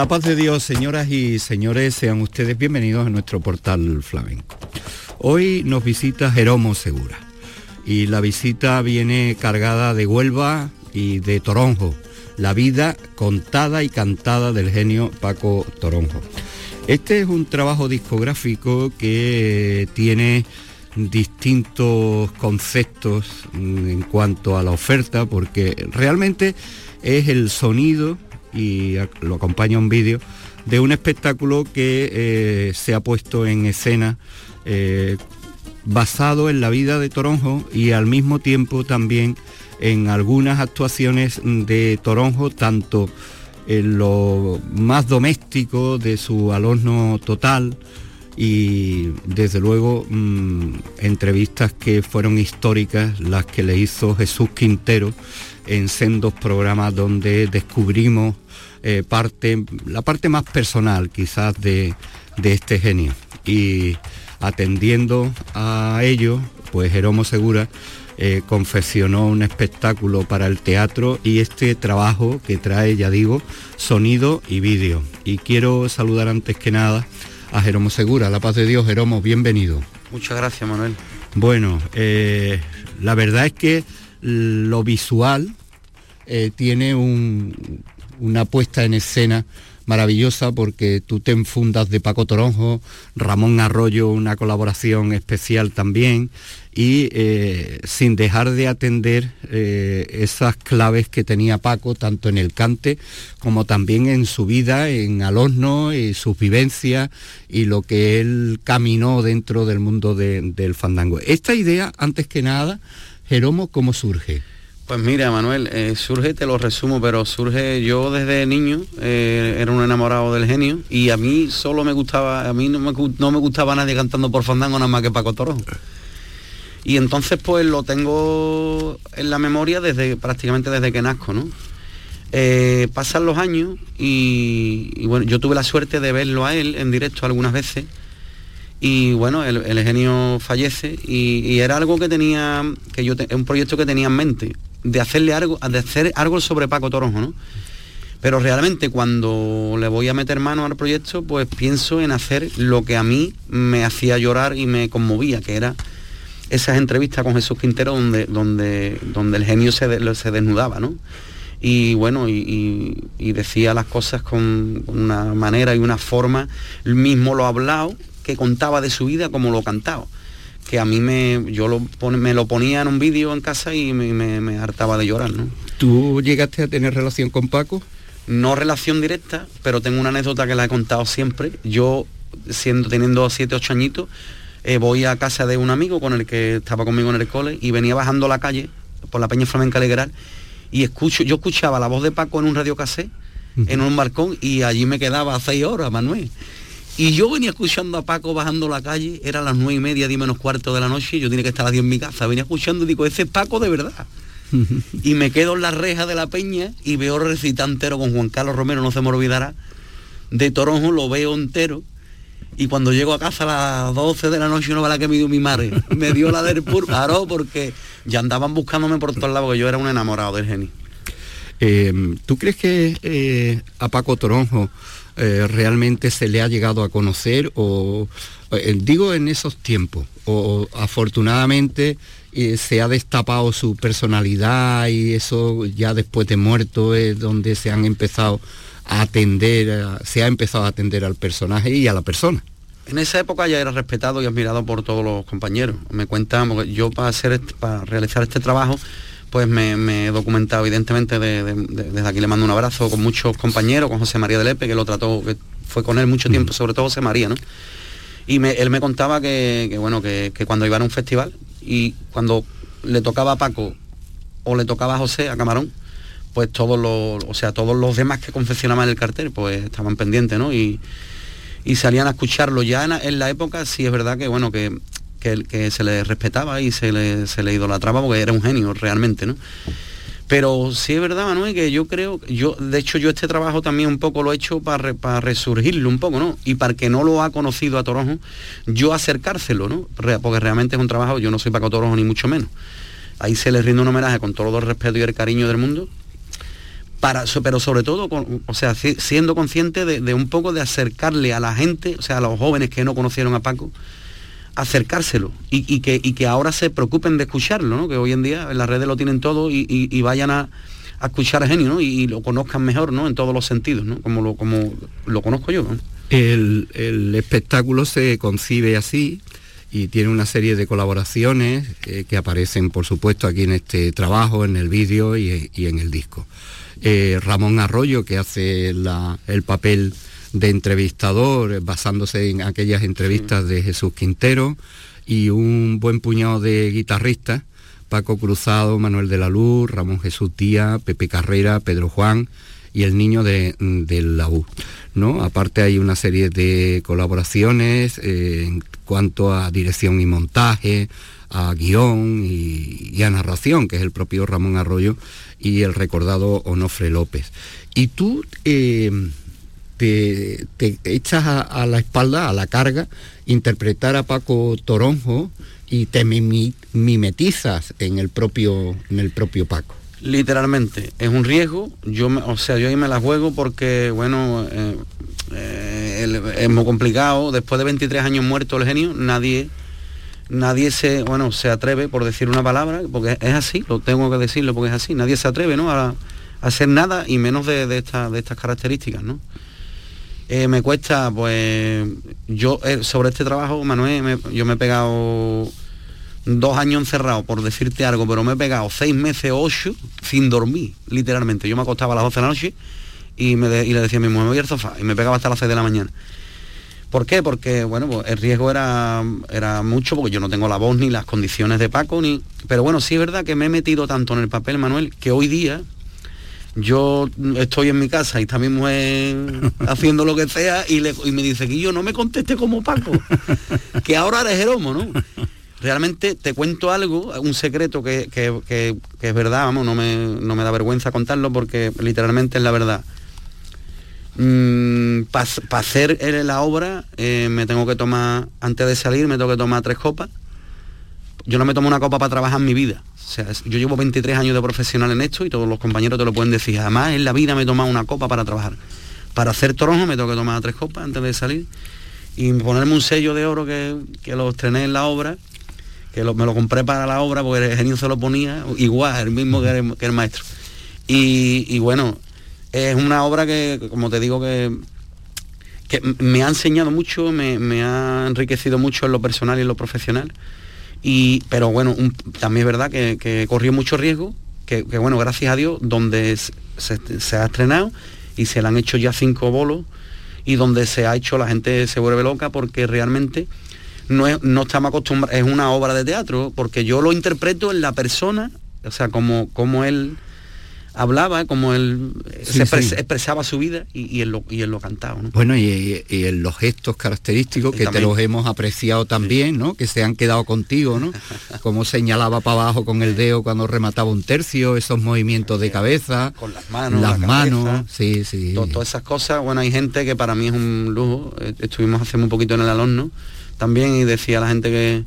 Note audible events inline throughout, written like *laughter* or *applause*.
La paz de Dios, señoras y señores, sean ustedes bienvenidos a nuestro portal flamenco. Hoy nos visita Jeromo Segura y la visita viene cargada de Huelva y de Toronjo, la vida contada y cantada del genio Paco Toronjo. Este es un trabajo discográfico que tiene distintos conceptos en cuanto a la oferta porque realmente es el sonido y lo acompaña un vídeo de un espectáculo que eh, se ha puesto en escena eh, basado en la vida de Toronjo y al mismo tiempo también en algunas actuaciones de Toronjo, tanto en lo más doméstico de su alorno total y desde luego mm, entrevistas que fueron históricas, las que le hizo Jesús Quintero en sendos programas donde descubrimos eh, parte, la parte más personal quizás de, este genio. Y atendiendo a ello, pues Jeromo Segura eh, confeccionó un espectáculo para el teatro y este trabajo que trae, ya digo, sonido y vídeo. Y quiero saludar antes que nada a Jeromo Segura. La paz de Dios, Jeromo, bienvenido. Muchas gracias, Manuel. Bueno, eh, la verdad es que lo visual tiene un, una puesta en escena maravillosa porque tú te enfundas de Paco Toronjo, Ramón Arroyo, una colaboración especial también, y eh, sin dejar de atender eh, esas claves que tenía Paco, tanto en el cante como también en su vida, en Alosno, y sus vivencias y lo que él caminó dentro del mundo del fandango. Esta idea, antes que nada, Jeromo, ¿cómo surge? Pues mira, Manuel, eh, surge, te lo resumo, pero surge yo desde niño, eh, era un enamorado del genio y a mí solo me gustaba, a mí no me, gustaba nadie cantando por fandango nada más que Paco Toro. Y entonces pues lo tengo en la memoria desde prácticamente desde que nazco, ¿no? Eh, pasan los años y, bueno, yo tuve la suerte de verlo a él en directo algunas veces y bueno, el, genio fallece y, era algo que tenía, que yo, un proyecto que tenía en mente de hacerle algo, de hacer algo sobre Paco Toronjo, ¿no? Pero realmente cuando le voy a meter mano al proyecto, pues pienso en hacer lo que a mí me hacía llorar y me conmovía, que era esas entrevistas con Jesús Quintero donde, donde, donde el genio se, se desnudaba, ¿no? Y bueno, y, decía las cosas con una manera y una forma, él mismo lo ha hablado, que contaba de su vida como lo cantaba que a mí me, yo lo me lo ponía en un vídeo en casa y me, hartaba de llorar, ¿no? ¿Tú llegaste a tener relación con Paco? No relación directa, pero tengo una anécdota que la he contado siempre. Yo, siendo, teniendo 7, 8 añitos, eh, voy a casa de un amigo con el que estaba conmigo en el cole y venía bajando la calle por la Peña Flamenca Alegral y escucho, yo escuchaba la voz de Paco en un radio casé, en un balcón y allí me quedaba seis horas, Manuel. Y yo venía escuchando a Paco bajando la calle, era las nueve y media, diez menos cuarto de la noche, yo tenía que estar a diez en mi casa, venía escuchando y digo, ese es Paco de verdad. *laughs* y me quedo en la reja de la peña y veo recitar entero con Juan Carlos Romero, no se me olvidará, de Toronjo lo veo entero. Y cuando llego a casa a las 12 de la noche, no va la que me dio mi madre. Me dio la del pur, claro, porque ya andaban buscándome por todos lados, porque yo era un enamorado del genio. Eh, ¿Tú crees que eh, a Paco Toronjo eh, realmente se le ha llegado a conocer o eh, digo en esos tiempos o, afortunadamente eh, se ha destapado su personalidad y eso ya después de muerto es donde se han empezado a atender se ha empezado a atender al personaje y a la persona en esa época ya era respetado y admirado por todos los compañeros. Me cuentan, yo para, hacer para realizar este trabajo pues me, he documentado evidentemente desde aquí le mando un abrazo con muchos compañeros, con José María de Lepe, que lo trató, que fue con él mucho tiempo, sobre todo José María, ¿no? Y él me contaba que, bueno, que, cuando iban a un festival, y cuando le tocaba a Paco o le tocaba a José, a Camarón, pues todos los, o sea, todos los demás que confeccionaban el cartel, pues estaban pendientes, ¿no? Y, y salían a escucharlo. Ya en, la época sí es verdad que, bueno, que, que, se le respetaba y se le, se le idolatraba porque era un genio realmente, ¿no? Pero sí es verdad, Manuel, que yo creo, yo, de hecho yo este trabajo también un poco lo he hecho para, para resurgirlo un poco, ¿no? Y para que no lo ha conocido a Toronjo, yo acercárselo, ¿no? Porque realmente es un trabajo, yo no soy Paco Toronjo ni mucho menos. Ahí se le rinde un homenaje con todo el respeto y el cariño del mundo, para, pero sobre todo, o sea, siendo consciente de, un poco de acercarle a la gente, o sea, a los jóvenes que no conocieron a Paco, acercárselo y, que, ahora se preocupen de escucharlo, que hoy en día en las redes lo tienen todo y, vayan a, escuchar a Genio y, lo conozcan mejor ¿no? en todos los sentidos, como, lo, como lo conozco yo. El, espectáculo se concibe así y tiene una serie de colaboraciones eh, que aparecen, por supuesto, aquí en este trabajo, en el vídeo y, en el disco. Eh, Ramón Arroyo, que hace el papel de entrevistador, basándose en aquellas entrevistas de Jesús Quintero, y un buen puñado de guitarristas, Paco Cruzado, Manuel de la Luz, Ramón Jesús Díaz, Pepe Carrera, Pedro Juan y el niño de, la U. ¿no? Aparte hay una serie de colaboraciones eh, en cuanto a dirección y montaje, a guion y, a narración, que es el propio Ramón Arroyo y el recordado Onofre López. Y tú eh, te, echas a, la espalda, a la carga, interpretar a Paco Toronjo y te mimetizas en el propio, en el propio Paco. Literalmente, es un riesgo, yo o sea, yo ahí me la juego porque, bueno, eh, eh, es muy complicado, después de 23 años muerto el genio, nadie nadie se, bueno, se atreve por decir una palabra, porque es así, lo tengo que decirlo porque es así, nadie se atreve, ¿no? A, hacer nada y menos de, de estas características, ¿no? Eh, me cuesta, pues yo eh, sobre este trabajo, Manuel, yo me he pegado dos años encerrado, por decirte algo, pero me he pegado seis meses, ocho, sin dormir, literalmente. Yo me acostaba a las 12 de la noche y, me le decía a mi mujer, me voy al sofá, y me pegaba hasta las 6 de la mañana. ¿Por qué? Porque, bueno, pues el riesgo era, era mucho, porque yo no tengo la voz ni las condiciones de Paco, ni... Pero bueno, sí es verdad que me he metido tanto en el papel, Manuel, que hoy día, yo estoy en mi casa y está mi mujer *laughs* haciendo lo que sea y, me dice que yo no me conteste como Paco, *laughs* que ahora eres Jeromo, ¿no? Realmente te cuento algo, un secreto que, es verdad, vamos, no me, no me, da vergüenza contarlo porque literalmente es la verdad. Mm, Para hacer la obra eh, me tengo que tomar, antes de salir me tengo que tomar tres copas. Yo no me tomo una copa para trabajar en mi vida o sea, yo llevo 23 años de profesional en esto y todos los compañeros te lo pueden decir. Además, en la vida me he tomado una copa para trabajar. Para hacer toronjo me tengo que tomar tres copas antes de salir y ponerme un sello de oro que, lo estrené en la obra, que me lo compré para la obra porque el genio se lo ponía, igual, el mismo que el, maestro. Y, bueno, es una obra que, como te digo, que, que me ha enseñado mucho, me, me ha enriquecido mucho en lo personal y en lo profesional y, pero bueno, también es verdad que, corrió mucho riesgo, que, bueno, gracias a Dios, donde se, ha estrenado y se le han hecho ya cinco bolos y donde se ha hecho la gente se vuelve loca porque realmente no, no estamos acostumbrados, es una obra de teatro, porque yo lo interpreto en la persona, o sea, como, como él hablaba, como él eh, se expresaba su vida y, él, lo, y él lo cantaba. Bueno, y, en los gestos característicos que te los hemos apreciado también, ¿no? Que se han quedado contigo, ¿no? *laughs* Como señalaba para abajo con el dedo cuando remataba un tercio, esos movimientos de cabeza. Con las manos. Las manos, sí, sí. todas esas cosas, bueno, hay gente que para mí es un lujo. Eh, estuvimos hace un poquito en el alumno también y decía la gente que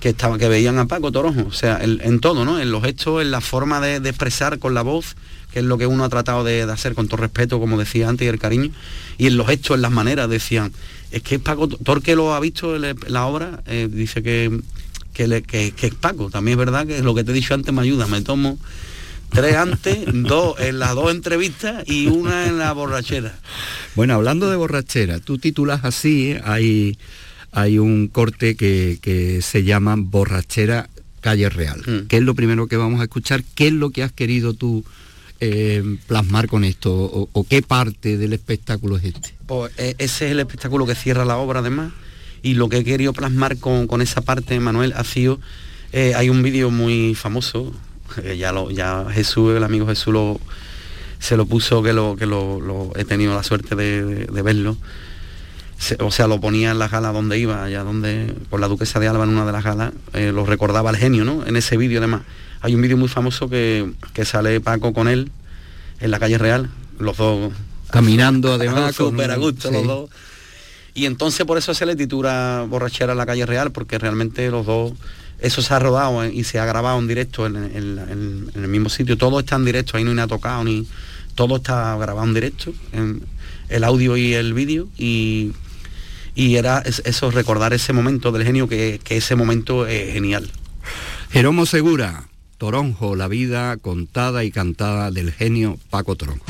que, estaba, que veían a Paco Toronjo, o sea, en, todo, ¿no? En los gestos, en la forma de, expresar con la voz, que es lo que uno ha tratado de, hacer con todo respeto, como decía antes, y el cariño, y en los gestos, en las maneras, decían, es que Paco, Torque lo ha visto en la obra, eh, dice que, que, es Paco, también es verdad que lo que te he dicho antes me ayuda, me tomo tres antes, *laughs* dos en las dos entrevistas y una en la borrachera. Bueno, hablando de borrachera, tú titulas así, hay hay un corte que, se llama Borrachera Calle Real. Mm. ¿Qué es lo primero que vamos a escuchar? ¿Qué es lo que has querido tú eh, plasmar con esto? O, qué parte del espectáculo es este? Pues e, ese es el espectáculo que cierra la obra además. Y lo que he querido plasmar con, esa parte, Manuel, ha sido Eh, hay un vídeo muy famoso, ya, lo, ya Jesús, el amigo Jesús lo, se lo puso, que lo, que lo, he tenido la suerte de, verlo. O sea, lo ponía en la gala donde iba, allá donde, por la duquesa de Alba en una de las galas, eh, lo recordaba el genio, ¿no? En ese vídeo además. Hay un vídeo muy famoso que, que sale Paco con él en la calle Real, los dos caminando *laughs* además súper a gusto los dos y entonces por eso se le titula borrachera en la calle real porque realmente los dos eso se ha rodado y se ha grabado en directo en, el mismo sitio todo está en directo ahí no hay nada tocado ni todo está grabado en directo en el audio y el vídeo y y era eso recordar ese momento del genio que, que ese momento es genial Jeromo Segura Toronjo, la vida contada y cantada del genio Paco Toronjo.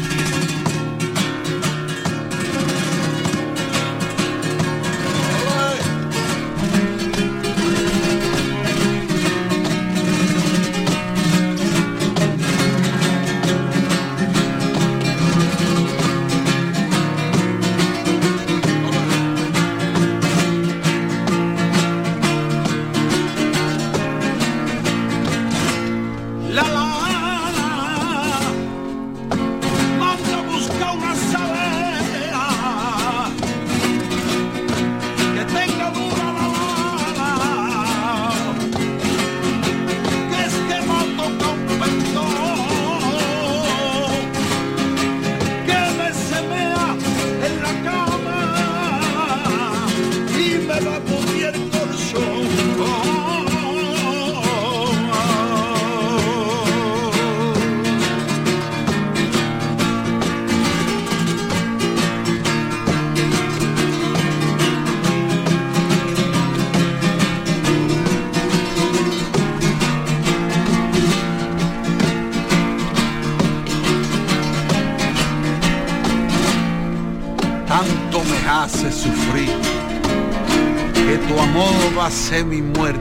Mi muerte,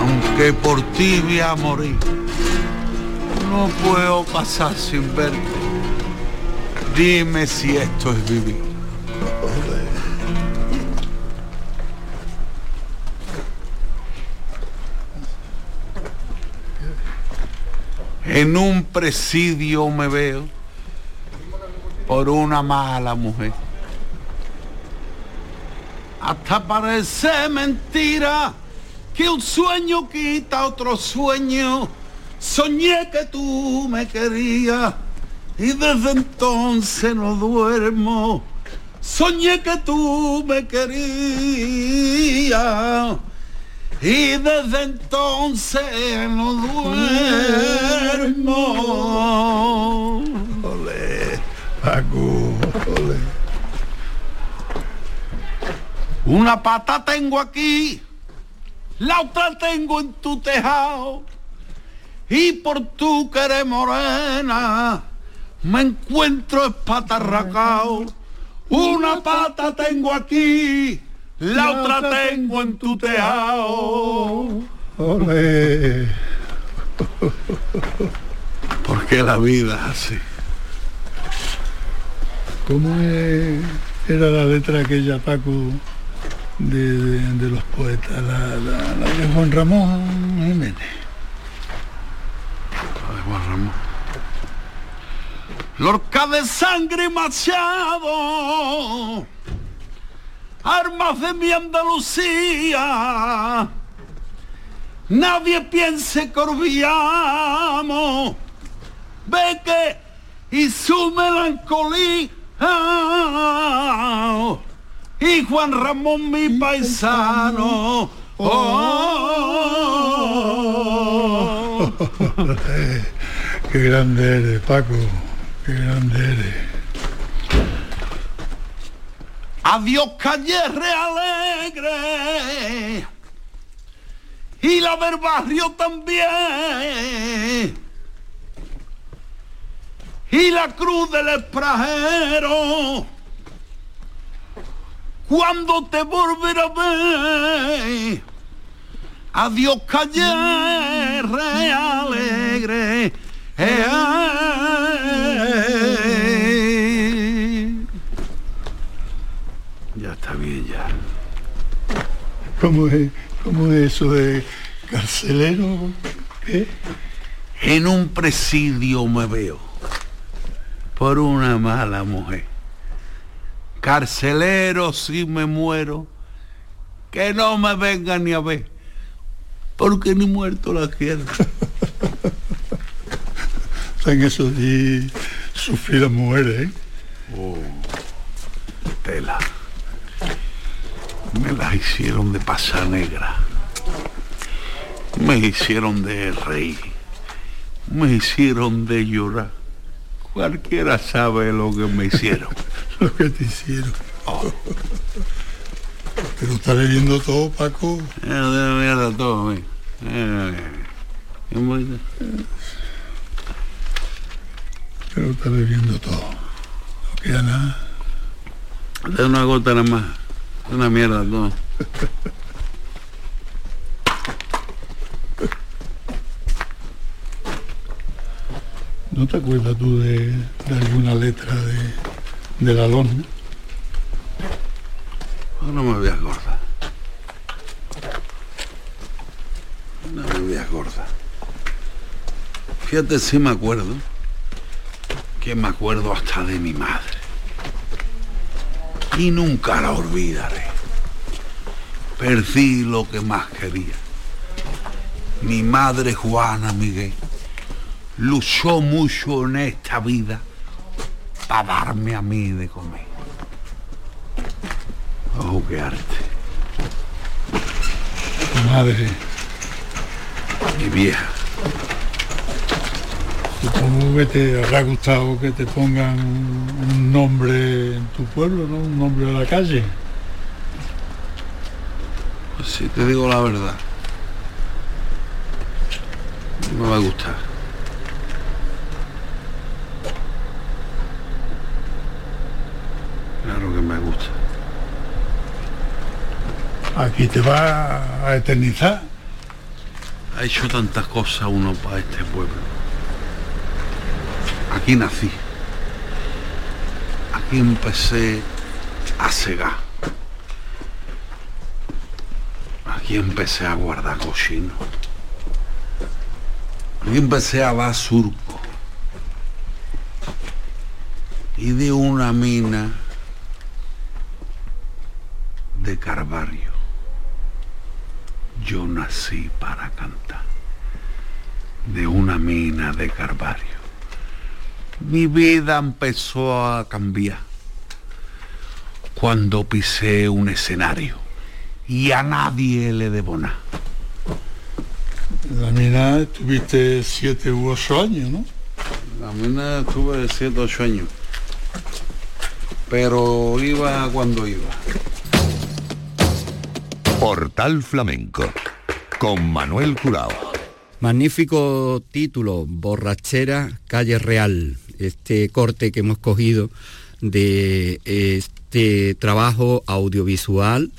aunque por ti voy a morir. No puedo pasar sin verte. Dime si esto es vivir. En un presidio me veo por una mala mujer hasta parece mentira que un sueño quita otro sueño. Soñé que tú me querías y desde entonces no duermo. Soñé que tú me querías y desde entonces no duermo. Paco. Una pata tengo aquí, la otra tengo en tu tejado. Y por tu querer morena me encuentro espatarracao. Una pata tengo aquí, la otra tengo en tu tejado. Ole. Porque la vida es así. ¿Cómo era la letra aquella, Paco? de, los poetas, la, de Juan Ramón Jiménez. La de Juan Ramón. Lorca de sangre machado, armas de mi Andalucía, nadie piense que ve que y su melancolía y Juan Ramón mi paisano. Oh. *laughs* qué grande eres, Paco, qué grande eres. Adiós calle alegre y la del barrio también y la cruz del extranjero cuando te volverá a ver. Adiós calle re alegre. ¿Cómo es, ¿Cómo es eso de carcelero? ¿Qué? En un presidio me veo por una mala mujer. Carcelero si me muero, que no me vengan ni a ver, porque ni muerto la quiero. *laughs* En eso de sufrir las mujeres, ¿eh? Oh, tela. Me la hicieron de pasa negra. Me hicieron de reír. Me hicieron de llorar. Cualquiera sabe lo que me hicieron. *laughs* Lo que te hicieron. Oh, Pero está leyendo todo, Paco. eh, de mierda todo, eh. Pero está bebiendo todo. No queda nada. De una gota nada más. Una mierda todo. *laughs* ¿No te acuerdas tú de, alguna letra de, de la lona? No me voy a acordar. No me voy a acordar. Fíjate si me acuerdo. Que me acuerdo hasta de mi madre. Y nunca la olvidaré. Perdí lo que más quería. Mi madre Juana Miguel luchó mucho en esta vida para darme a mí de comer. Oh, qué arte. Madre. Mi vieja. Supongo que te habrá gustado que te pongan un nombre en tu pueblo, ¿no? Un nombre de la calle. Pues si te digo la verdad. No me va a gustar. Claro que me gusta. Aquí te va a eternizar. Ha hecho tantas cosas uno para este pueblo. Aquí nací. Aquí empecé a cegar. Aquí empecé a guardar cochino. Aquí empecé a dar surco. Y de una mina de Carvario yo nací para cantar. De una mina de Carvario. Mi vida empezó a cambiar cuando pisé un escenario y a nadie le debo nada. La mina estuviste siete u ocho años, ¿no? La mina estuve siete ocho años. Pero iba cuando iba. Portal Flamenco con Manuel Curao. Magnífico título, Borrachera, Calle Real. Este corte que hemos cogido de este trabajo audiovisual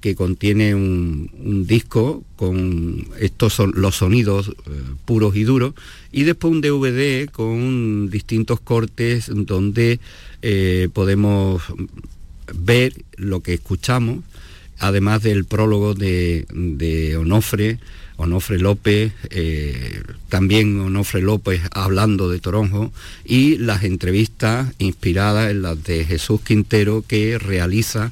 que contiene un, disco con estos son los sonidos eh, puros y duros y después un DVD con distintos cortes donde eh, podemos ver lo que escuchamos además del prólogo de, Onofre, Onofre López, eh, también Onofre López hablando de Toronjo, y las entrevistas inspiradas en las de Jesús Quintero que realiza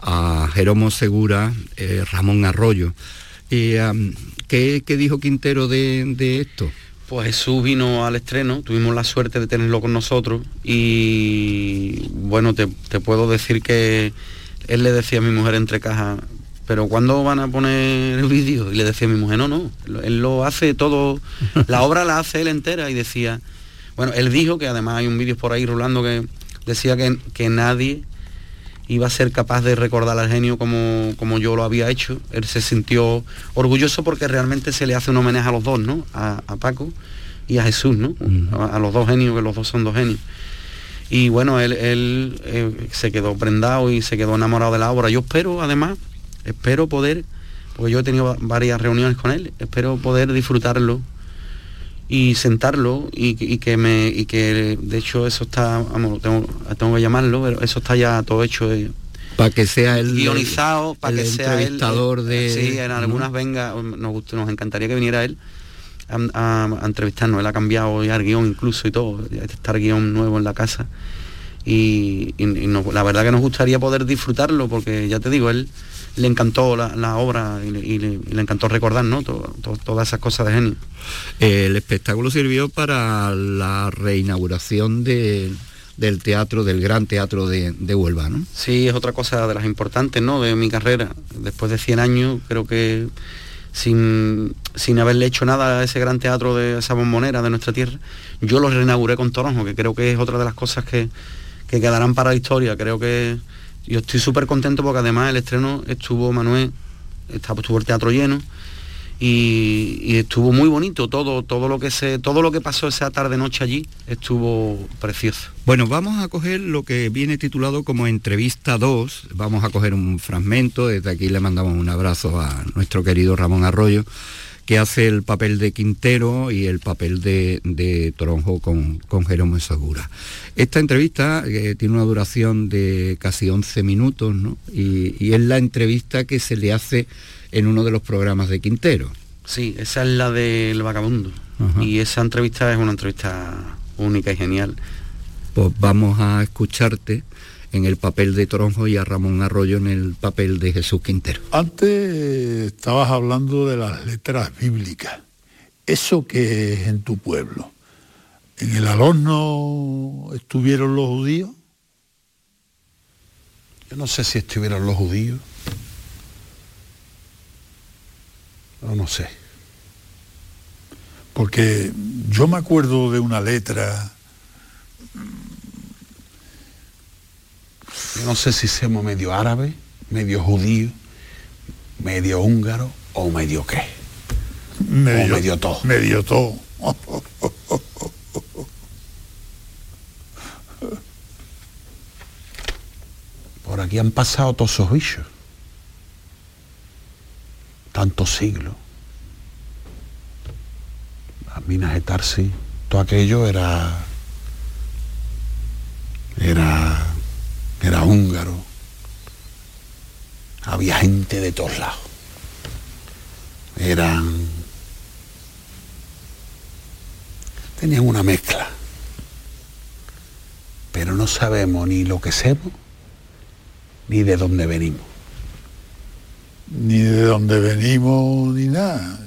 a Jeromo Segura, eh, Ramón Arroyo. Y, um, ¿qué, dijo Quintero de, esto? Pues Jesús vino al estreno, tuvimos la suerte de tenerlo con nosotros y bueno, te puedo decir que él le decía a mi mujer entre cajas, pero ¿cuándo van a poner el vídeo? Y le decía a mi mujer, no, no, él lo hace todo, *laughs* la obra la hace él entera y decía, bueno, él dijo que además hay un vídeo por ahí rulando que decía que, que nadie iba a ser capaz de recordar al genio como, como yo lo había hecho. Él se sintió orgulloso porque realmente se le hace un homenaje a los dos, ¿no? A, a Paco y a Jesús, ¿no? A, a los dos genios, que los dos son dos genios. Y bueno, él, él, eh, se quedó prendado y se quedó enamorado de la obra. Yo espero, además, espero poder, porque yo he tenido varias reuniones con él, espero poder disfrutarlo y sentarlo y, y que me y que de hecho eso está vamos tengo, tengo que llamarlo pero eso está ya todo hecho eh, para que sea el guionizado, para que sea el entrevistador de sí, en algunas venga, nos, nos encantaría que viniera él a, a- entrevistarnos. Él ha cambiado ya el guion incluso y todo, está el guion nuevo en la casa. Y, y- y nos- la verdad que nos gustaría poder disfrutarlo, porque ya te digo, él le encantó la, la obra y le, y le- y le encantó recordar, ¿no? To- to- todas esas cosas de genio. El espectáculo sirvió para la reinauguración de- del teatro, del gran teatro de, de Huelva, ¿no? Sí, es otra cosa de las importantes, ¿no? De mi carrera. Después de 100 años, creo que sin, sin haberle hecho nada a ese gran teatro de esa bombonera de nuestra tierra, yo lo reinauguré con Toronjo, que creo que es otra de las cosas que, que quedarán para la historia. Creo que yo estoy súper contento porque además el estreno estuvo Manuel, estaba- estuvo el teatro lleno y, y estuvo muy bonito todo, todo lo que se, todo lo que pasó esa tarde noche allí estuvo precioso. Bueno, vamos a coger lo que viene titulado como entrevista 2. Vamos a coger un fragmento. Desde aquí le mandamos un abrazo a nuestro querido Ramón Arroyo, que hace el papel de Quintero y el papel de, de Toronjo con, con Jerónimo Segura. Esta entrevista eh, tiene una duración de casi 11 minutos, ¿no? Y, y es la entrevista que se le hace en uno de los programas de Quintero. Sí, esa es la del vagabundo. Ajá. Y esa entrevista es una entrevista única y genial. Pues vamos a escucharte en el papel de Toronjo y a Ramón Arroyo en el papel de Jesús Quintero. Antes estabas hablando de las letras bíblicas. ¿Eso que es en tu pueblo? ¿En el Alorno estuvieron los judíos? Yo no sé si estuvieron los judíos. No, no sé. Porque yo me acuerdo de una letra, Yo no sé si somos medio árabe, medio judío, medio húngaro o medio qué. medio, medio todo. Medio todo. Por aquí han pasado todos esos bichos. Tantos siglos. Las minas de Tarsi, todo aquello era. Era. Era húngaro. Había gente de todos lados. Eran. Tenían una mezcla. Pero no sabemos ni lo que somos ni de dónde venimos. ni de dónde venimos, ni nada.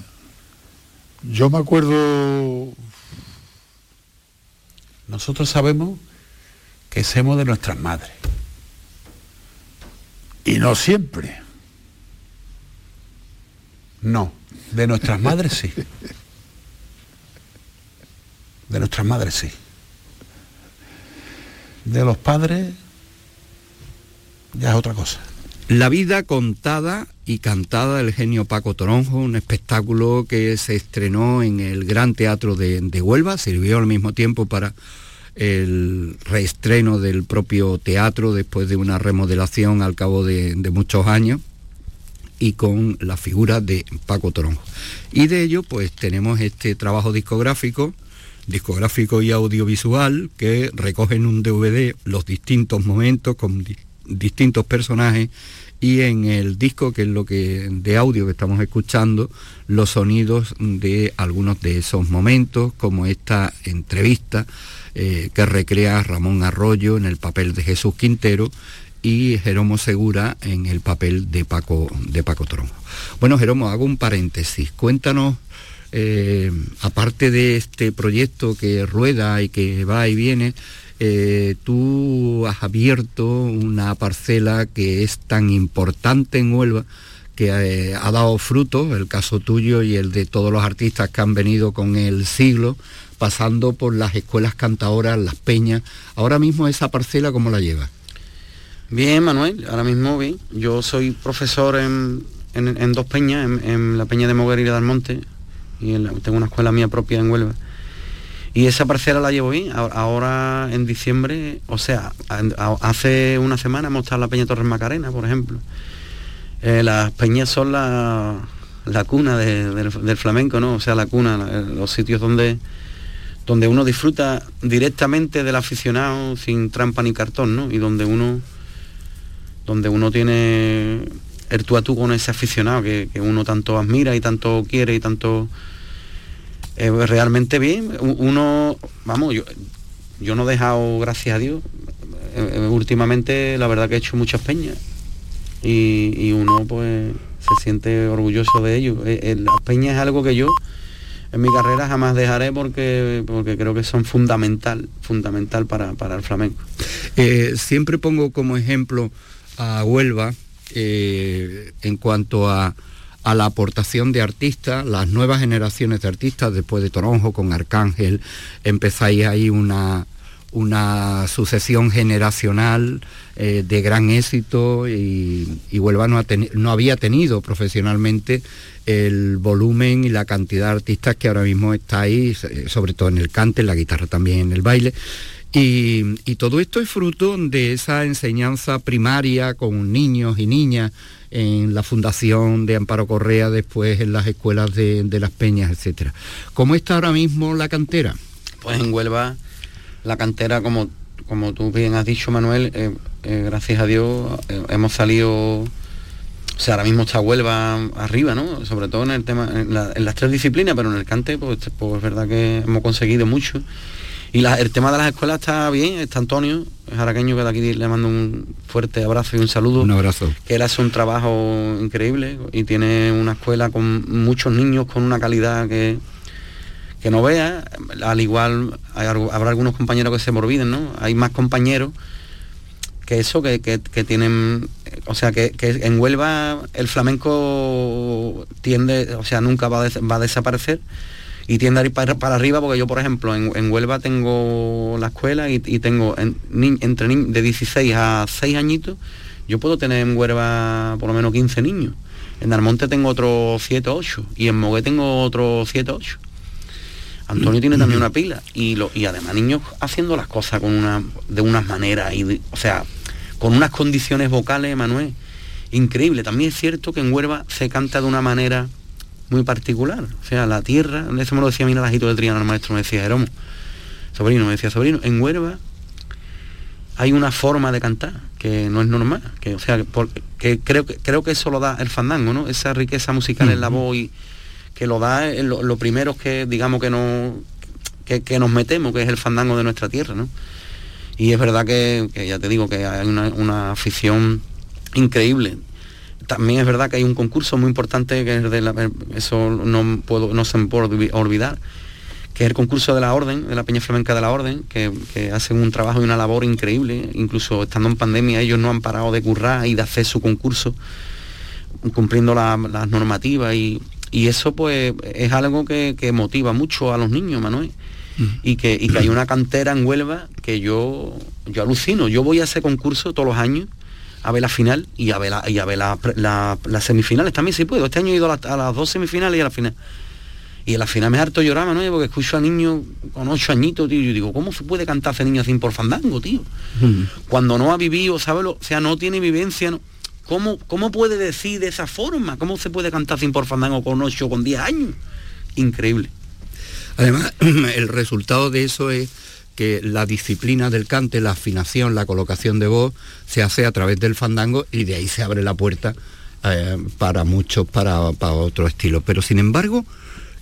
Yo me acuerdo, Nosotros sabemos que somos de nuestras madres. Y no siempre, No, de nuestras madres sí. De nuestras madres sí. De los padres ya es otra cosa. La vida contada y cantada del genio Paco Toronjo, un espectáculo que se estrenó en el Gran Teatro de, de Huelva, sirvió al mismo tiempo para el reestreno del propio teatro después de una remodelación al cabo de, muchos años y con la figura de Paco Toronjo. Y de ello pues tenemos este trabajo discográfico, discográfico y audiovisual, que recoge en un DVD los distintos momentos con di- distintos personajes y en el disco, que es lo que de audio que estamos escuchando, los sonidos de algunos de esos momentos, como esta entrevista eh, que recrea Ramón Arroyo en el papel de Jesús Quintero y Jeromo Segura en el papel de Paco, de Paco Toronjo. Bueno, Jeromo, hago un paréntesis. Cuéntanos, eh, aparte de este proyecto que rueda y que va y viene, eh, tú has abierto una parcela que es tan importante en Huelva que ha dado frutos, el caso tuyo y el de todos los artistas que han venido con el siglo, pasando por las escuelas cantadoras, las peñas. Ahora mismo esa parcela, ¿cómo la llevas? Bien, Manuel, ahora mismo bien. Yo soy profesor en, en- dos peñas, en, la peña de Moguer y de Dalmonte, y tengo una escuela mía propia en Huelva. Y esa parcela la llevo bien. Ahora en diciembre, o sea, hace una semana hemos estado en la Peña Torres Macarena, por ejemplo. Eh, las peñas son la, la cuna de- del, del flamenco, ¿no? O sea, la cuna, los sitios donde, donde uno disfruta directamente del aficionado sin trampa ni cartón, ¿no? Y donde uno donde uno tiene el tú a tú con ese aficionado que, que uno tanto admira y tanto quiere y tanto eh, realmente bien. Uno, vamos, yo, yo no he dejado, gracias a Dios, eh, eh, últimamente la verdad que he hecho muchas peñas y, y uno pues se siente orgulloso de ello. Las peñas es algo que yo en mi carrera jamás dejaré porque, porque creo que son fundamental, fundamental para, para el flamenco. Eh, siempre pongo como ejemplo a Huelva eh, en cuanto a, a la aportación de artistas, las nuevas generaciones de artistas, después de Toronjo con Arcángel, empezáis ahí una, una sucesión generacional eh, de gran éxito y, y Huelva no, ha no había tenido profesionalmente el volumen y la cantidad de artistas que ahora mismo está ahí, sobre todo en el cante, en la guitarra también, en el baile. Y, y todo esto es fruto de esa enseñanza primaria con niños y niñas en la fundación de Amparo Correa, después en las escuelas de, de las peñas, etcétera. ¿Cómo está ahora mismo la cantera? Pues en Huelva la cantera, como, como tú bien has dicho, Manuel, eh, eh, gracias a Dios eh, hemos salido, o sea, ahora mismo está Huelva arriba, ¿no? Sobre todo en el tema, en, la- en las tres disciplinas, pero en el cante, pues, pues es verdad que hemos conseguido mucho. Y la- el tema de las escuelas está bien, está Antonio, es araqueño, que de aquí le mando un fuerte abrazo y un saludo Un abrazo. que él hace un trabajo increíble y tiene una escuela con muchos niños con una calidad que, que no vea. Al igual hay habrá algunos compañeros que se me olviden, ¿no? Hay más compañeros que eso, que, que- tienen, o sea, que, que en Huelva el flamenco tiende, o sea, nunca va a, va a desaparecer y tiende a ir para, para arriba porque yo, por ejemplo, en, en Huelva tengo la escuela y, y tengo en- entre de 16 a 6 añitos, yo puedo tener en Huelva por lo menos 15 niños. En Almonte tengo otros 7 o 8 y en Mogué tengo otros 7 o 8. Antonio tiene también una pila y, lo, y además niños haciendo las cosas con una, de unas maneras, y de- o sea, con unas condiciones vocales, Manuel, increíble. También es cierto que en Huelva se canta de una manera muy particular. O sea, la tierra, eso me lo decía a mí el ajito de Triana, el maestro me decía, Jeromo, sobrino, me decía, sobrino, en Huelva hay una forma de cantar que no es normal, que o sea, por- que creo que creo que eso lo da el fandango, ¿no? Esa riqueza musical en la voz y que lo da en lo, lo primero que digamos que no que, nos metemos, que es el fandango de nuestra tierra, ¿no? Y es verdad que, ya te digo que hay una, afición increíble. También es verdad que hay un concurso muy importante que es de eso no puedo no se me puede olvi- olvidar que es el concurso de la Orden, de la Peña Flamenca de la Orden, que, que hacen un trabajo y una labor increíble, incluso estando en pandemia ellos no han parado de currar y de hacer su concurso, cumpliendo la- las normativas y, y eso pues es algo que, que motiva mucho a los niños, Manuel. Y que, y que hay una cantera en Huelva que yo, yo alucino. Yo voy a ese concurso todos los años a ver la final y a ver la, y a ver la- la- las semifinales también si puedo. Este año he ido a, la- a las dos semifinales y a la final. Y en la final me harto llorar, Manuel, porque escucho a niños con ocho añitos, tío. y Yo digo, ¿cómo se puede cantar ese niño así por fandango, tío? Cuando no ha vivido, ¿sabes? lo- O sea, no tiene vivencia, no. ¿Cómo, ¿Cómo puede decir de esa forma? ¿Cómo se puede cantar sin por fandango con ocho, con 10 años? Increíble. Además, *clears throat* el resultado de eso es que la disciplina del cante, la afinación, la colocación de voz, se hace a través del fandango y de ahí se abre la puerta eh, para muchos, para, para otro estilo. Pero sin embargo,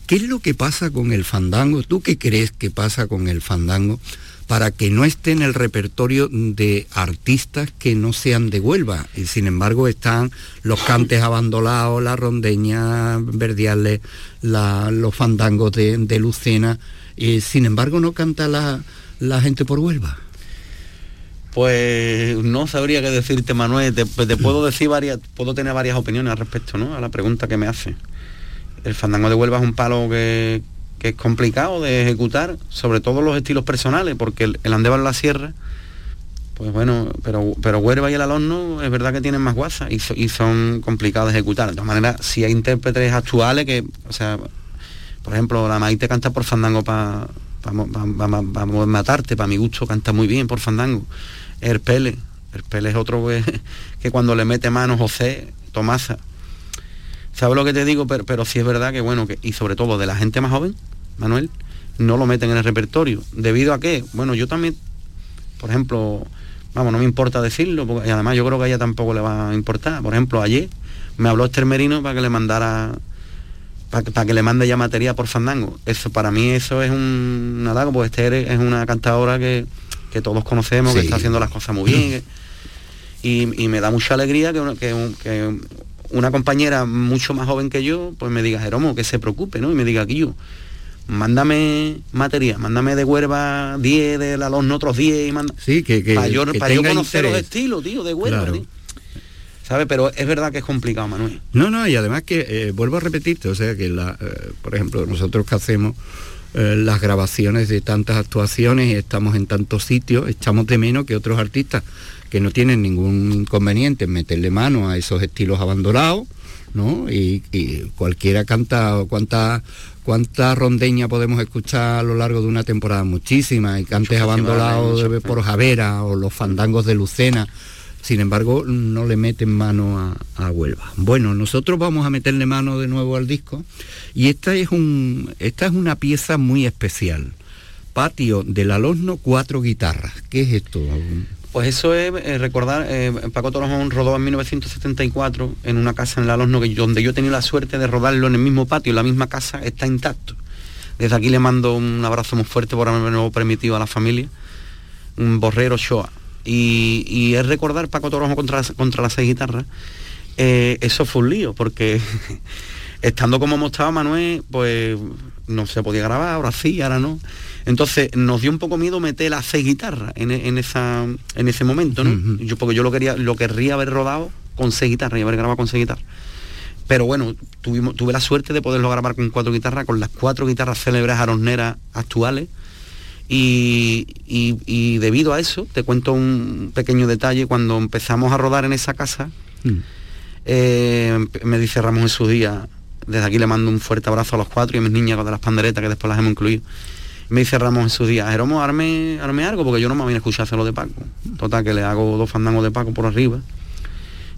¿qué es lo que pasa con el fandango? ¿Tú qué crees que pasa con el fandango para que no esté en el repertorio de artistas que no sean de Huelva? Y sin embargo están los cantes abandonados, la rondeña, verdiales, los fandangos de, de Lucena. y sin embargo no canta la, la gente por Huelva. Pues no sabría qué decirte, Manuel. Te, pues te puedo decir varias, puedo tener varias opiniones al respecto, ¿no? A la pregunta que me hace. El fandango de Huelva es un palo que, que es complicado de ejecutar, sobre todo los estilos personales, porque el, el andeba en la sierra, pues bueno, pero, pero Huelva y el alorno es verdad que tienen más guasa y, so- y son complicados de ejecutar. De todas maneras, si hay intérpretes actuales que, o sea, por ejemplo, la Maite canta por fandango para matarte, para mi gusto canta muy bien por fandango. El Pele, el Pele es otro que, *laughs* que cuando le mete mano José, Tomasa. ¿Sabes lo que te digo? Pero, pero sí es verdad que bueno, que, y sobre todo de la gente más joven, Manuel, no lo meten en el repertorio. ¿Debido a qué? Bueno, yo también, por ejemplo, vamos, no me importa decirlo, porque, y además yo creo que a ella tampoco le va a importar. Por ejemplo, ayer me habló Esther Merino para que le mandara, para, que le mande ya materia por Fandango. Eso, para mí eso es un halago, porque Esther es una cantadora que, que todos conocemos, que está haciendo las cosas muy bien. que- y, y me da mucha alegría que, que que una compañera mucho más joven que yo, pues me diga, Jeromo, que se preocupe, ¿no? Y me diga, aquí yo, mándame materia, mándame de Huerva 10, de la Losno otros 10 y manda... Sí, que, que, para yo, que para yo conocer los estilos, tío, de Huelva, Claro. tío. ¿Sabes? Pero es verdad que es complicado, Manuel. No, no, y además que eh, vuelvo a repetirte, o sea que la, eh, por ejemplo, nosotros que hacemos eh, las grabaciones de tantas actuaciones y estamos en tantos sitios, echamos de menos que otros artistas que no tienen ningún inconveniente en meterle mano a esos estilos abandonados, ¿no? Y, y cualquiera canta, cuánta cuánta rondeña podemos escuchar a lo largo de una temporada, muchísimas, y cantes abandonados de- por Javera o los fandangos de Lucena. Sin embargo, no le meten mano a, a Huelva. Bueno, nosotros vamos a meterle mano de nuevo al disco y esta es, un, esta es una pieza muy especial. Patio del Alosno, cuatro guitarras. ¿Qué es esto? Pues eso es eh, recordar, eh, Paco Torojón rodó en 1974 en una casa en La Losno donde yo he tenido la suerte de rodarlo en el mismo patio, la misma casa está intacto. Desde aquí le mando un abrazo muy fuerte por haberme permitido a la familia, un borrero Shoah. Y, y es recordar Paco Torojón contra, contra las seis guitarras, eh, eso fue un lío, porque *laughs* estando como hemos estado Manuel, pues no se podía grabar, ahora sí, ahora no. Entonces nos dio un poco miedo meter las seis guitarras en, en esa, en ese momento, ¿no? Yo, porque yo lo quería, lo querría haber rodado con seis guitarras y haber grabado con seis guitarras. Pero bueno, tuvimos, tuve la suerte de poderlo grabar con cuatro guitarras, con las cuatro guitarras célebres arosneras actuales. Y, y- y debido a eso, te cuento un pequeño detalle, cuando empezamos a rodar en esa casa, Mm. eh, me dice Ramón en su día, desde aquí le mando un fuerte abrazo a los cuatro y a mis niñas de las panderetas que después las hemos incluido. Me dice Ramón en su día, Jeromo, arme, arme algo porque yo no me voy a escuchar hacer lo de Paco. Total, que le hago dos fandangos de Paco por arriba.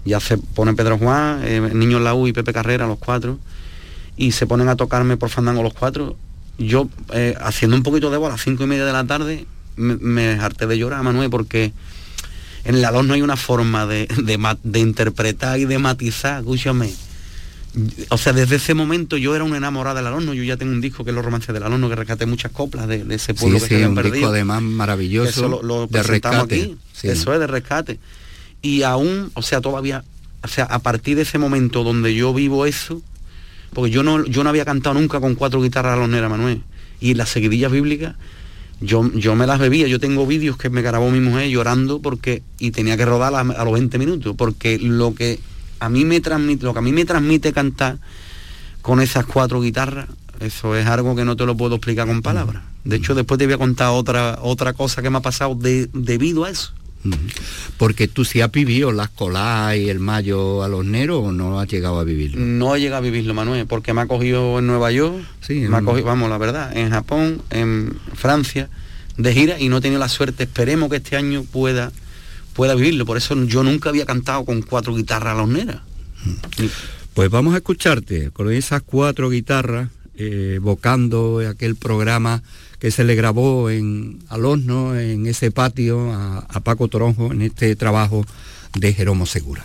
Ya se pone Pedro Juan, eh, niño en la U y Pepe Carrera, los cuatro. Y se ponen a tocarme por fandango los cuatro. Yo, eh, haciendo un poquito de bola a las cinco y media de la tarde, me, me harté de llorar, Manuel, porque en la 2 no hay una forma de, de de interpretar y de matizar, escúchame. O sea, desde ese momento yo era un enamorado del alumno, yo ya tengo un disco que es Los Romances del Alumno, que rescaté muchas coplas de, de ese Sí, pueblo que sí, se habían un perdido. disco además maravilloso Eso lo, lo de presentamos rescate. aquí. Sí. Eso es de rescate. Y aún, o sea, todavía, o sea, a partir de ese momento donde yo vivo eso, porque yo no, yo no había cantado nunca con cuatro guitarras alonera, Manuel. Y las seguidillas bíblicas, yo, yo me las bebía. Yo tengo vídeos que me grabó mi mujer llorando porque, y tenía que rodarlas a los 20 minutos, porque lo que a mí me transmite, lo que a mí me transmite cantar con esas cuatro guitarras, eso es algo que no te lo puedo explicar con palabras. De hecho, después te voy a contar otra, otra cosa que me ha pasado de- debido a eso. Porque tú sí has vivido las colas y el mayo a los neros o no has llegado a vivirlo. No he llegado a vivirlo, Manuel, porque me ha cogido en Nueva York, Sí, me ha cogido, vamos, la verdad, en Japón, en Francia, de gira y no he tenido la suerte. Esperemos que este año pueda, pueda vivirlo. Por eso yo nunca había cantado con cuatro guitarras loneras. Pues vamos a escucharte con esas cuatro guitarras, eh, evocando aquel programa que se le grabó en al horno, en ese patio, a, a Paco Toronjo, en este trabajo de Jeromo Segura.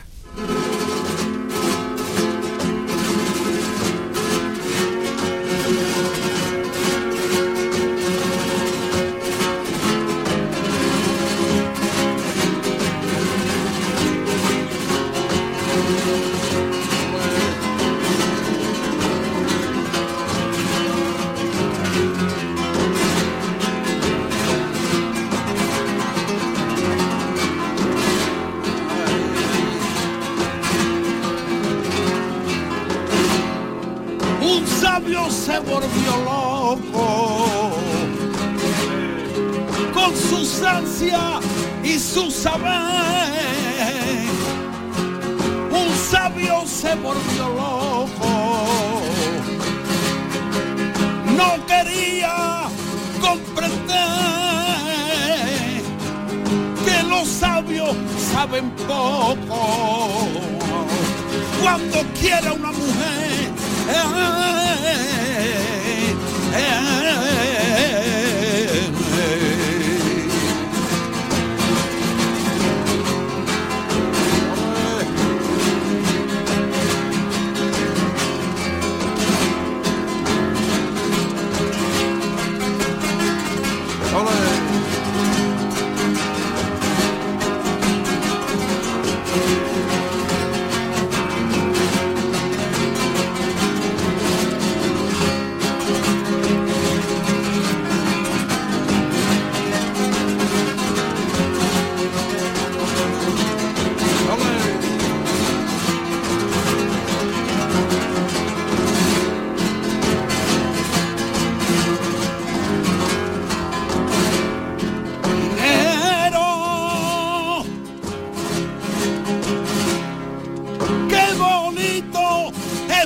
Que los sabios saben poco. Cuando quiera una mujer, eh, eh,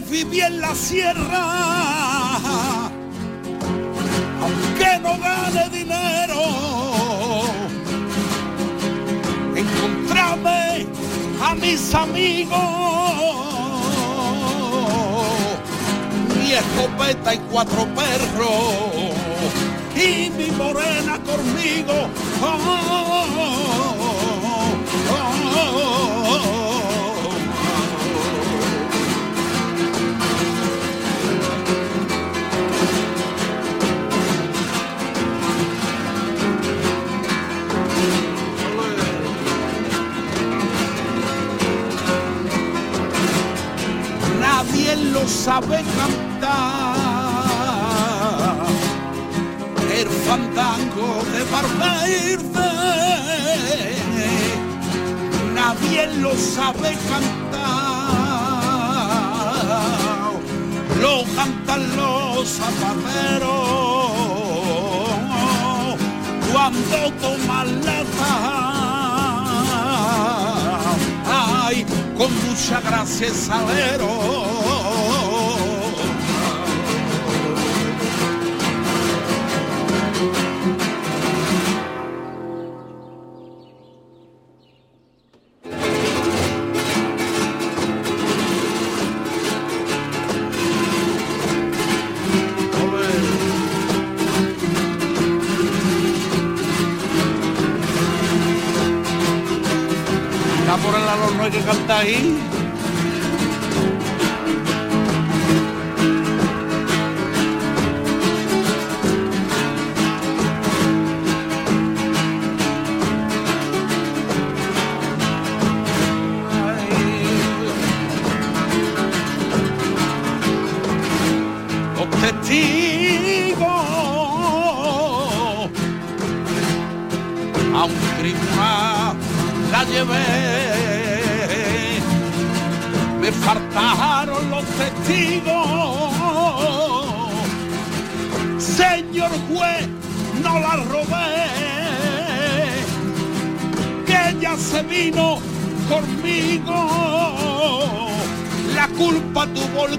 viví en la sierra, aunque no gane dinero, Encontrame a mis amigos, mi escopeta y cuatro perros, y mi morena conmigo. Sabe cantar. El fandango de Barberde. Nadie lo sabe cantar. Lo cantan los zapateros cuando toman la Ay, con mucha gracia salero. Ahí. Señor juez, no la robé. Que ella se vino conmigo. La culpa tuvo el.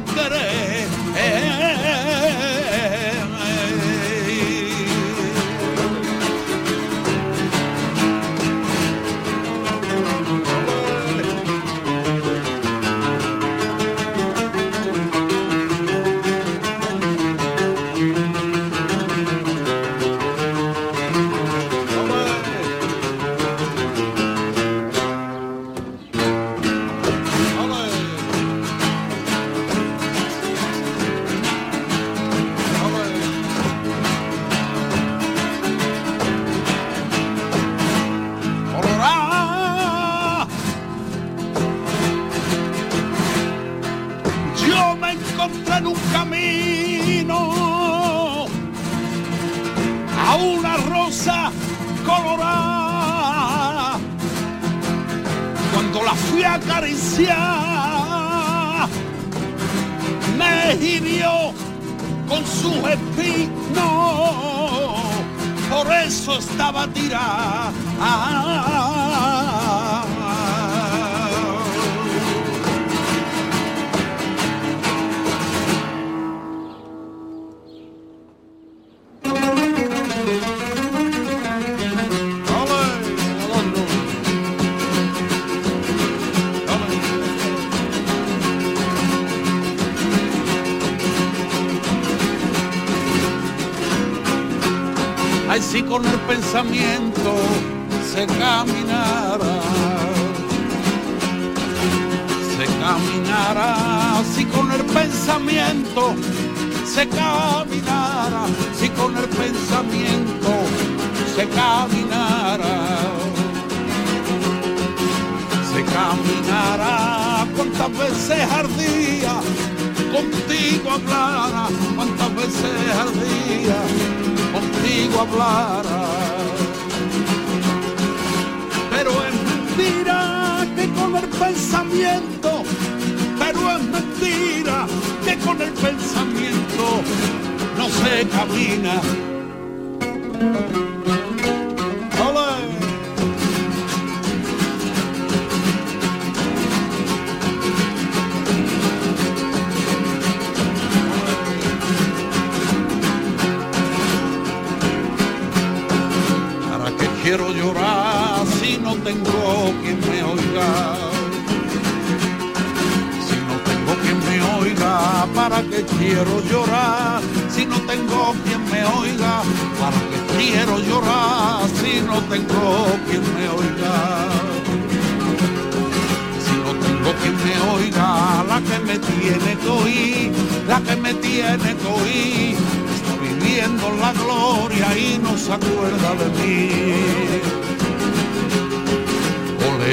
La fui a acariciar, me hirió con su espinos por eso estaba tirada. Si con el pensamiento se caminara, se caminara, si con el pensamiento se caminara, si con el pensamiento se caminara, se caminara, cuántas veces ardía contigo hablara, cuántas veces ardía contigo hablara. Pero es mentira que con el pensamiento, pero es mentira que con el pensamiento no se camina. tengo quien me oiga. Si no tengo quien me oiga, ¿para qué quiero llorar? Si no tengo quien me oiga, ¿para qué quiero llorar? Si no tengo quien me oiga. Si no tengo quien me oiga, la que me tiene que oír, la que me tiene que oír, está viviendo la gloria y no se acuerda de mí.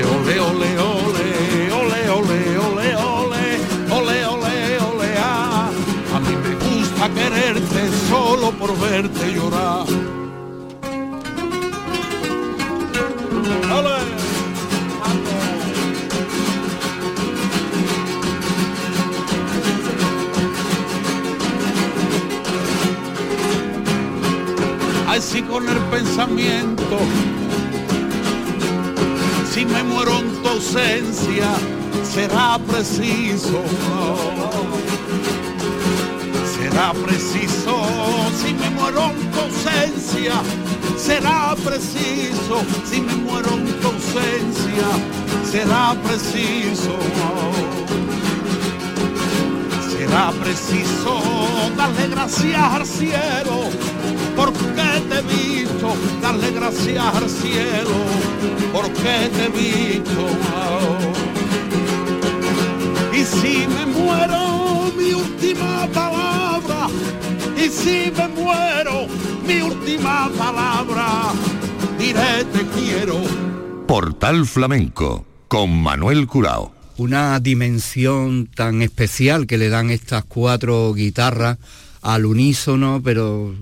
Ole, ole, ole, ole, ole, ole, ole, ole, ole, ole, ole, ah. A mí me gusta quererte solo por verte llorar. Ole. Ay, si con el pensamiento si me muero en tu ausencia, será preciso. Será preciso, si me muero en tu ausencia, será preciso, si me muero en tu ausencia, será preciso. Será preciso darle gracias al cielo porque te he visto, darle gracias al cielo, porque te he visto. Y si me muero, mi última palabra, y si me muero, mi última palabra, diré te quiero. Portal Flamenco con Manuel Curao. Una dimensión tan especial que le dan estas cuatro guitarras al unísono, pero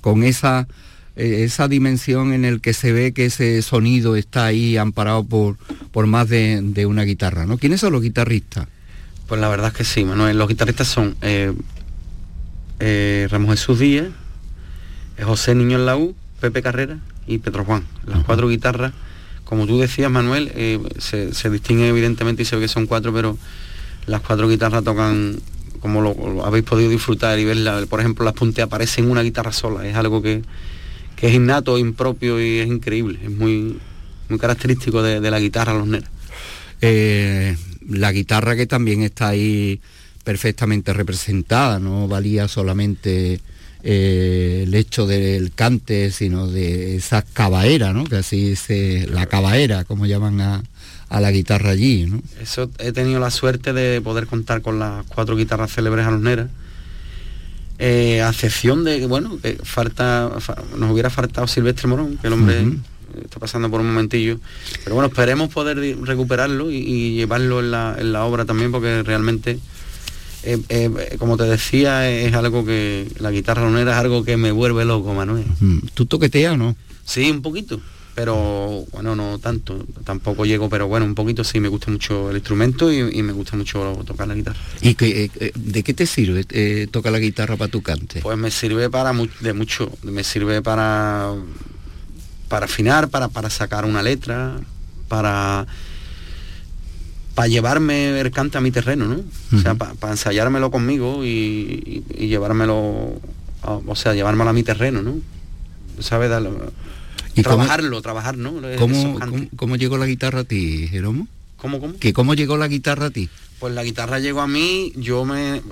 con esa, eh, esa dimensión en el que se ve que ese sonido está ahí amparado por, por más de, de una guitarra, ¿no? ¿Quiénes son los guitarristas? Pues la verdad es que sí, Manuel. Los guitarristas son eh, eh, Ramos Jesús Díaz, José Niño en la U, Pepe Carrera y Pedro Juan. Las cuatro guitarras, como tú decías, Manuel, eh, se, se distinguen evidentemente y se ve que son cuatro, pero las cuatro guitarras tocan como lo, habéis podido disfrutar y verla. Por ejemplo, las punteas aparecen en una guitarra sola. Es algo que, que es innato, impropio y es increíble. Es muy, muy característico de, la guitarra los neros. Eh, la guitarra que también está ahí perfectamente representada, no valía solamente eh, el hecho del cante, sino de esa cabaera, ¿no? Que así se, la cabaera, como llaman a, a la guitarra allí, ¿no? Eso he tenido la suerte de poder contar con las cuatro guitarras célebres alumneras. Eh, a excepción de que, bueno, que falta, fa- nos hubiera faltado Silvestre Morón, que el hombre Ujú. está pasando por un momentillo. Pero bueno, esperemos poder recuperarlo y, y llevarlo en la, en la obra también, porque realmente, eh, eh, como te decía, es algo que la guitarra alumnera es algo que me vuelve loco, Manuel. ¿Tú toqueteas o no? Sí, un poquito, pero bueno, no tanto, tampoco llego, pero bueno, un poquito sí, me gusta mucho el instrumento y, y me gusta mucho tocar la guitarra. ¿Y que, eh, de qué te sirve eh, tocar la guitarra para tu cante? Pues me sirve para mu- de mucho, me sirve para para afinar, para, para sacar una letra, para para llevarme el cante a mi terreno, ¿no? O sea, para ensayármelo conmigo y, y- y llevármelo, a- o sea, llevármelo a mi terreno, ¿no? ¿Sabes? Darlo- ¿Y cómo- trabajarlo, trabajar, ¿no? ¿Cómo, cómo, cómo llegó la guitarra a ti, Jeromo? ¿Cómo, cómo? ¿Que ¿Cómo llegó la guitarra a ti? Pues la guitarra llegó a mí, yo me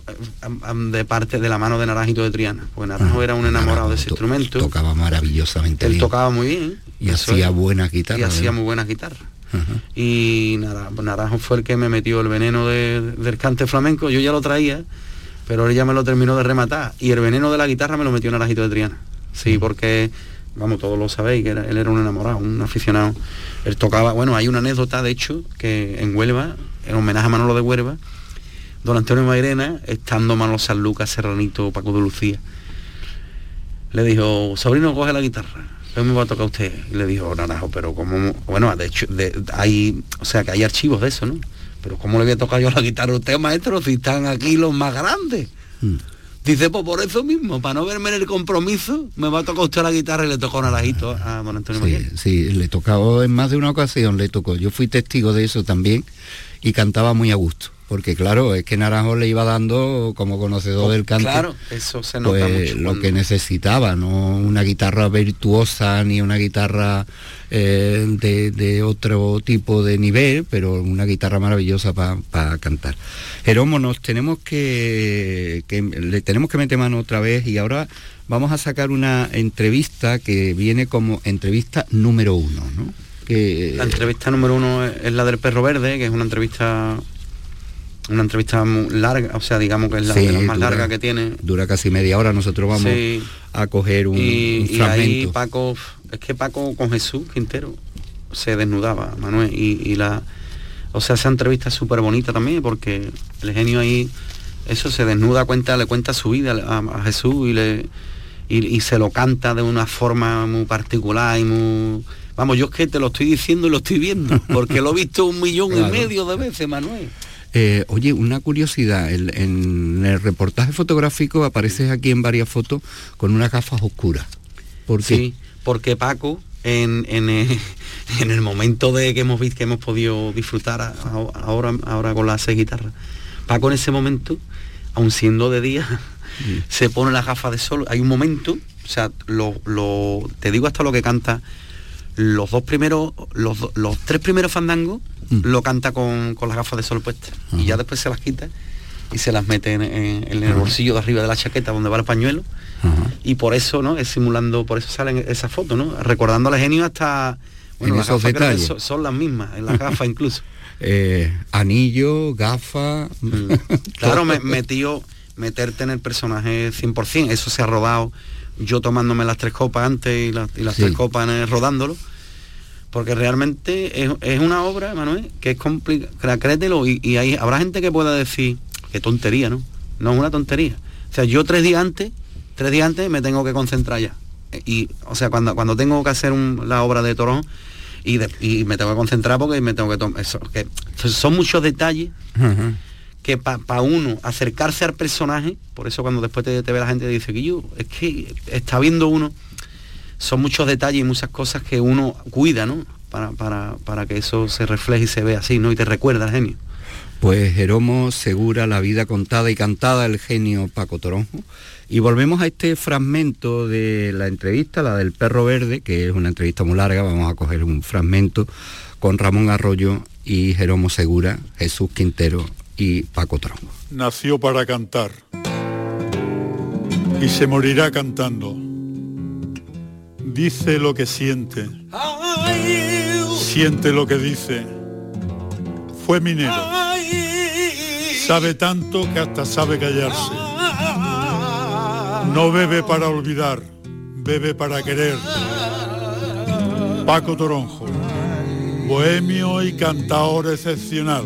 de parte de la mano de Naranjito de Triana, pues Naranjo Ah, era un enamorado de ese to- instrumento. Tocaba maravillosamente Él bien. tocaba muy bien. Y hacía es. buenas guitarras. Y hacía muy buenas guitarras. Ajá. Y Nara- Naranjo fue el que me metió el veneno de- del cante flamenco. Yo ya lo traía, pero él ya me lo terminó de rematar. Y el veneno de la guitarra me lo metió Naranjito de Triana. Sí, porque, vamos, todos lo sabéis, que él era un enamorado, un aficionado. Él tocaba, bueno, hay una anécdota, de hecho, que en Huelva, en homenaje a Manolo de Huelva, don Antonio Mairena, estando Manolo San Lucas, Serranito, Paco de Lucía, le dijo, sobrino, coge la guitarra. ¿Qué me va a tocar usted? Y le dijo, Naranjo, pero como, bueno, de hecho, hay, o sea, que hay archivos de eso, ¿no? Pero ¿cómo le voy a tocar yo la guitarra a usted, maestro, si están aquí los más grandes? Mm. Dice, pues por eso mismo, para no verme en el compromiso, me va a tocar usted la guitarra y le tocó Naranjito a don Antonio Sí, sí, le tocó en más de una ocasión, le tocó. Yo fui testigo de eso también y cantaba muy a gusto. Porque claro, es que Naranjo le iba dando como conocedor del canto. Claro, eso se nota pues, mucho lo cuando- que necesitaba, no una guitarra virtuosa ni una guitarra eh, de, de otro tipo de nivel, pero una guitarra maravillosa para cantar. Jeromo, nos tenemos que, que- le tenemos que meter mano otra vez y ahora vamos a sacar una entrevista que viene como entrevista número uno, ¿no? Que, La entrevista número uno es la del perro verde, que es una entrevista una entrevista muy larga, o sea, digamos que es la Sí, de las más dura. larga que tiene. dura casi media hora, nosotros vamos Sí. a coger un, y, un y ahí fragmento. Paco, es que Paco con Jesús Quintero se desnudaba, Manuel, y, y la, o sea, esa entrevista es súper bonita también, porque el genio ahí, eso se desnuda, cuenta, le cuenta su vida a, a Jesús y le y, y se lo canta de una forma muy particular y muy vamos, yo es que te lo estoy diciendo y lo estoy viendo, porque lo he visto un millón Claro. y medio de veces, Manuel. Eh, oye, una curiosidad, el- en el reportaje fotográfico apareces aquí en varias fotos con unas gafas oscuras. ¿Por qué? Sí, porque Paco, en, en, eh, *laughs* en el momento de que hemos visto, que hemos podido disfrutar a- a- ahora, ahora con las seis guitarras, Paco en ese momento, aun siendo de día, *laughs* se pone las gafas de sol. Hay un momento, o sea, lo, lo- te digo hasta lo que canta, los dos primeros, los, los tres primeros fandangos Mm. lo canta con, con las gafas de sol puestas. Y ya después se las quita y se las mete en, en- en el bolsillo de arriba de la chaqueta donde va el pañuelo y por eso no es simulando por eso salen esas fotos no recordando al genio hasta bueno En las esos detalles. son, son las mismas en las gafas *laughs* incluso Eh, anillo, gafa. *laughs* claro me, metió meterte en el personaje 100% eso se ha rodado yo tomándome las tres copas antes y las, y las Sí. tres copas rodándolo porque realmente es, es una obra Manuel que es complicada créetelo y, y hay, habrá gente que pueda decir qué tontería no no es una tontería. O sea yo tres días antes tres días antes me tengo que concentrar ya. Y o sea cuando cuando tengo que hacer un- la obra de Torón y, de- y me tengo que concentrar porque me tengo que tomar eso que son muchos detalles que para uno acercarse al personaje, por eso cuando después te, te ve la gente dice que yo, es que está viendo uno, son muchos detalles y muchas cosas que uno cuida, ¿no? Para, para, para que eso se refleje y se vea así, ¿no? Y te recuerda al genio. Pues Jeromo Segura, la vida contada y cantada, el genio Paco Toronjo. Y volvemos a este fragmento de la entrevista, la del perro verde, que es una entrevista muy larga, vamos a coger un fragmento con Ramón Arroyo y Jeromo Segura, Jesús Quintero y Paco Toronjo. nació para cantar y se morirá cantando. Dice lo que siente, siente lo que dice. Fue minero, sabe tanto que hasta sabe callarse. No bebe para olvidar, bebe para querer. Paco Toronjo, bohemio y cantador excepcional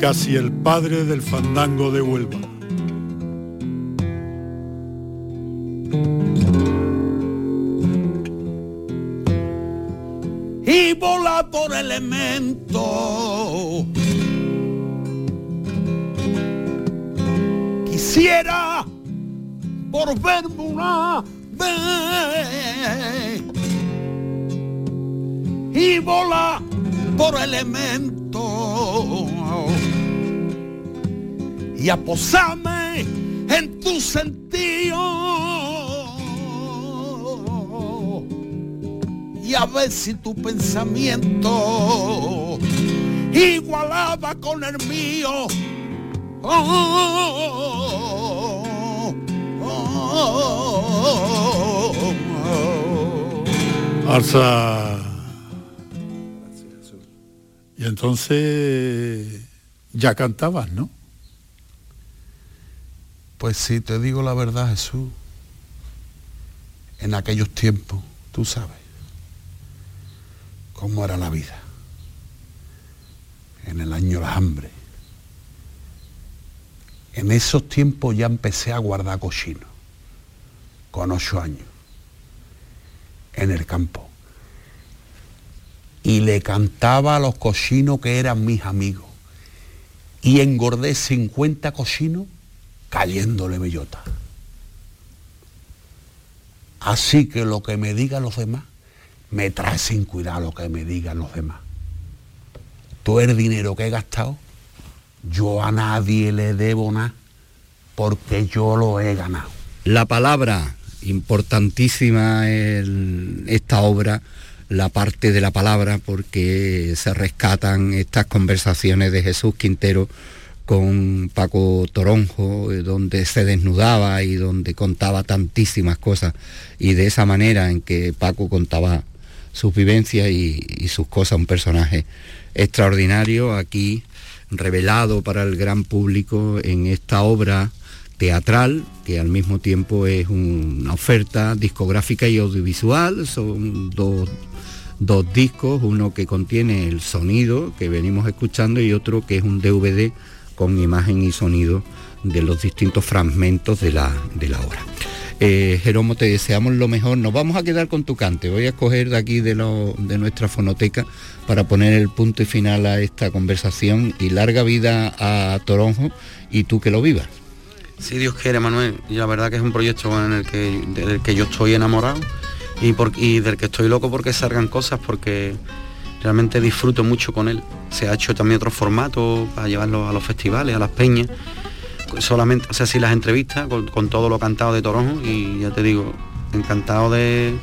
casi el padre del fandango de Huelva. Por elemento. Quisiera por verme una vez y vola por elemento y a posarme en tu sentido y a ver si tu pensamiento igualaba con el mío. Oh, oh, oh, oh. Alza. Y entonces ya cantabas, ¿no? Pues si te digo la verdad, Jesús, en aquellos tiempos, tú sabes cómo era la vida. En el año de la hambre. En esos tiempos ya empecé a guardar cochino, con ocho años, en el campo. Y le cantaba a los cochinos que eran mis amigos. Y engordé 50 cochinos cayéndole bellota. Así que lo que me digan los demás, me trae sin cuidado lo que me digan los demás. Todo el dinero que he gastado yo a nadie le debo nada porque yo lo he ganado. La palabra, importantísima en esta obra, la parte de la palabra, porque se rescatan estas conversaciones de Jesús Quintero con Paco Toronjo, eh, donde se desnudaba y donde contaba tantísimas cosas, y de esa manera en que Paco contaba sus vivencias y, sus cosas, un personaje extraordinario aquí revelado para el gran público en esta obra teatral, que al mismo tiempo es una oferta discográfica y audiovisual, son dos, dos discos, uno que contiene el sonido que venimos escuchando y otro que es un DVD con imagen y sonido de los distintos fragmentos de la, de la obra. Eh, Jeromo, te deseamos lo mejor. Nos vamos a quedar con tu cante. Voy a escoger de aquí de, lo, de nuestra fonoteca para poner el punto y final a esta conversación y larga vida a Toronjo y tú que lo vivas. Si Dios quiere, Manuel. Y la verdad que es un proyecto en el que, del que yo estoy enamorado y, por, y del que estoy loco porque salgan cosas, porque realmente disfruto mucho con él. Se ha hecho también otro formato para llevarlo a los festivales, a las peñas solamente, o sea, sí las entrevistas con, todo lo cantado de Toronjo y ya te digo, encantado de,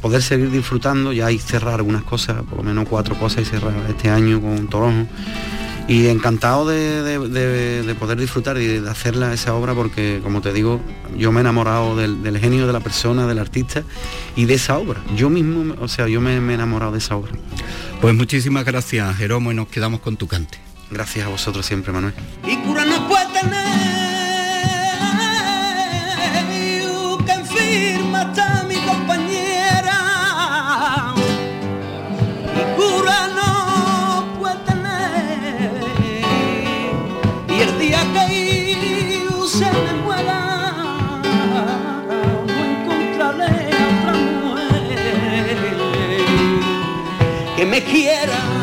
poder seguir disfrutando, ya hay cerrar algunas cosas, por lo menos cuatro cosas y cerrar este año con Toronjo. Y encantado de, poder disfrutar y de hacerla esa obra porque, como te digo, yo me he enamorado del, genio de la persona, del artista y de esa obra. Yo mismo, o sea, yo me, me he enamorado de esa obra. Pues muchísimas gracias, Jeromo, y nos quedamos con tu cante. Gracias a vosotros siempre, Manuel. Y cura no puede tener que firma está mi compañera. Y cura no puede tener. Y el día que yo se me muera, no encontraré a otra mujer que me quiera.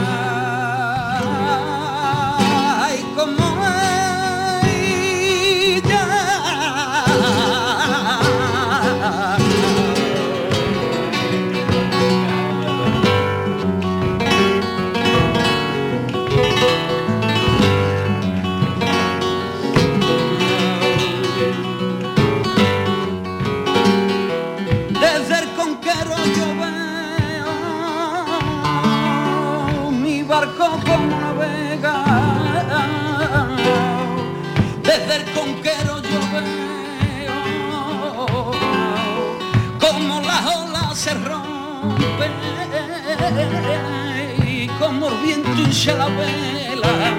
Y como el viento hincha la vela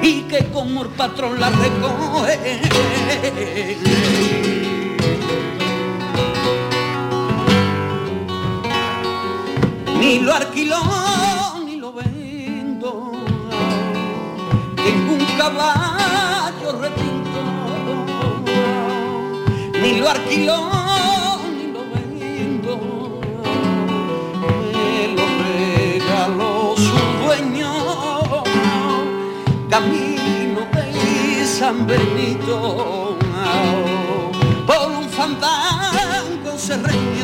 y que como el patrón la recoge. Ni lo alquiló ni lo vendo un caballo retinto ni lo alquiló camino de San Benito. Oh, por un fandango se reía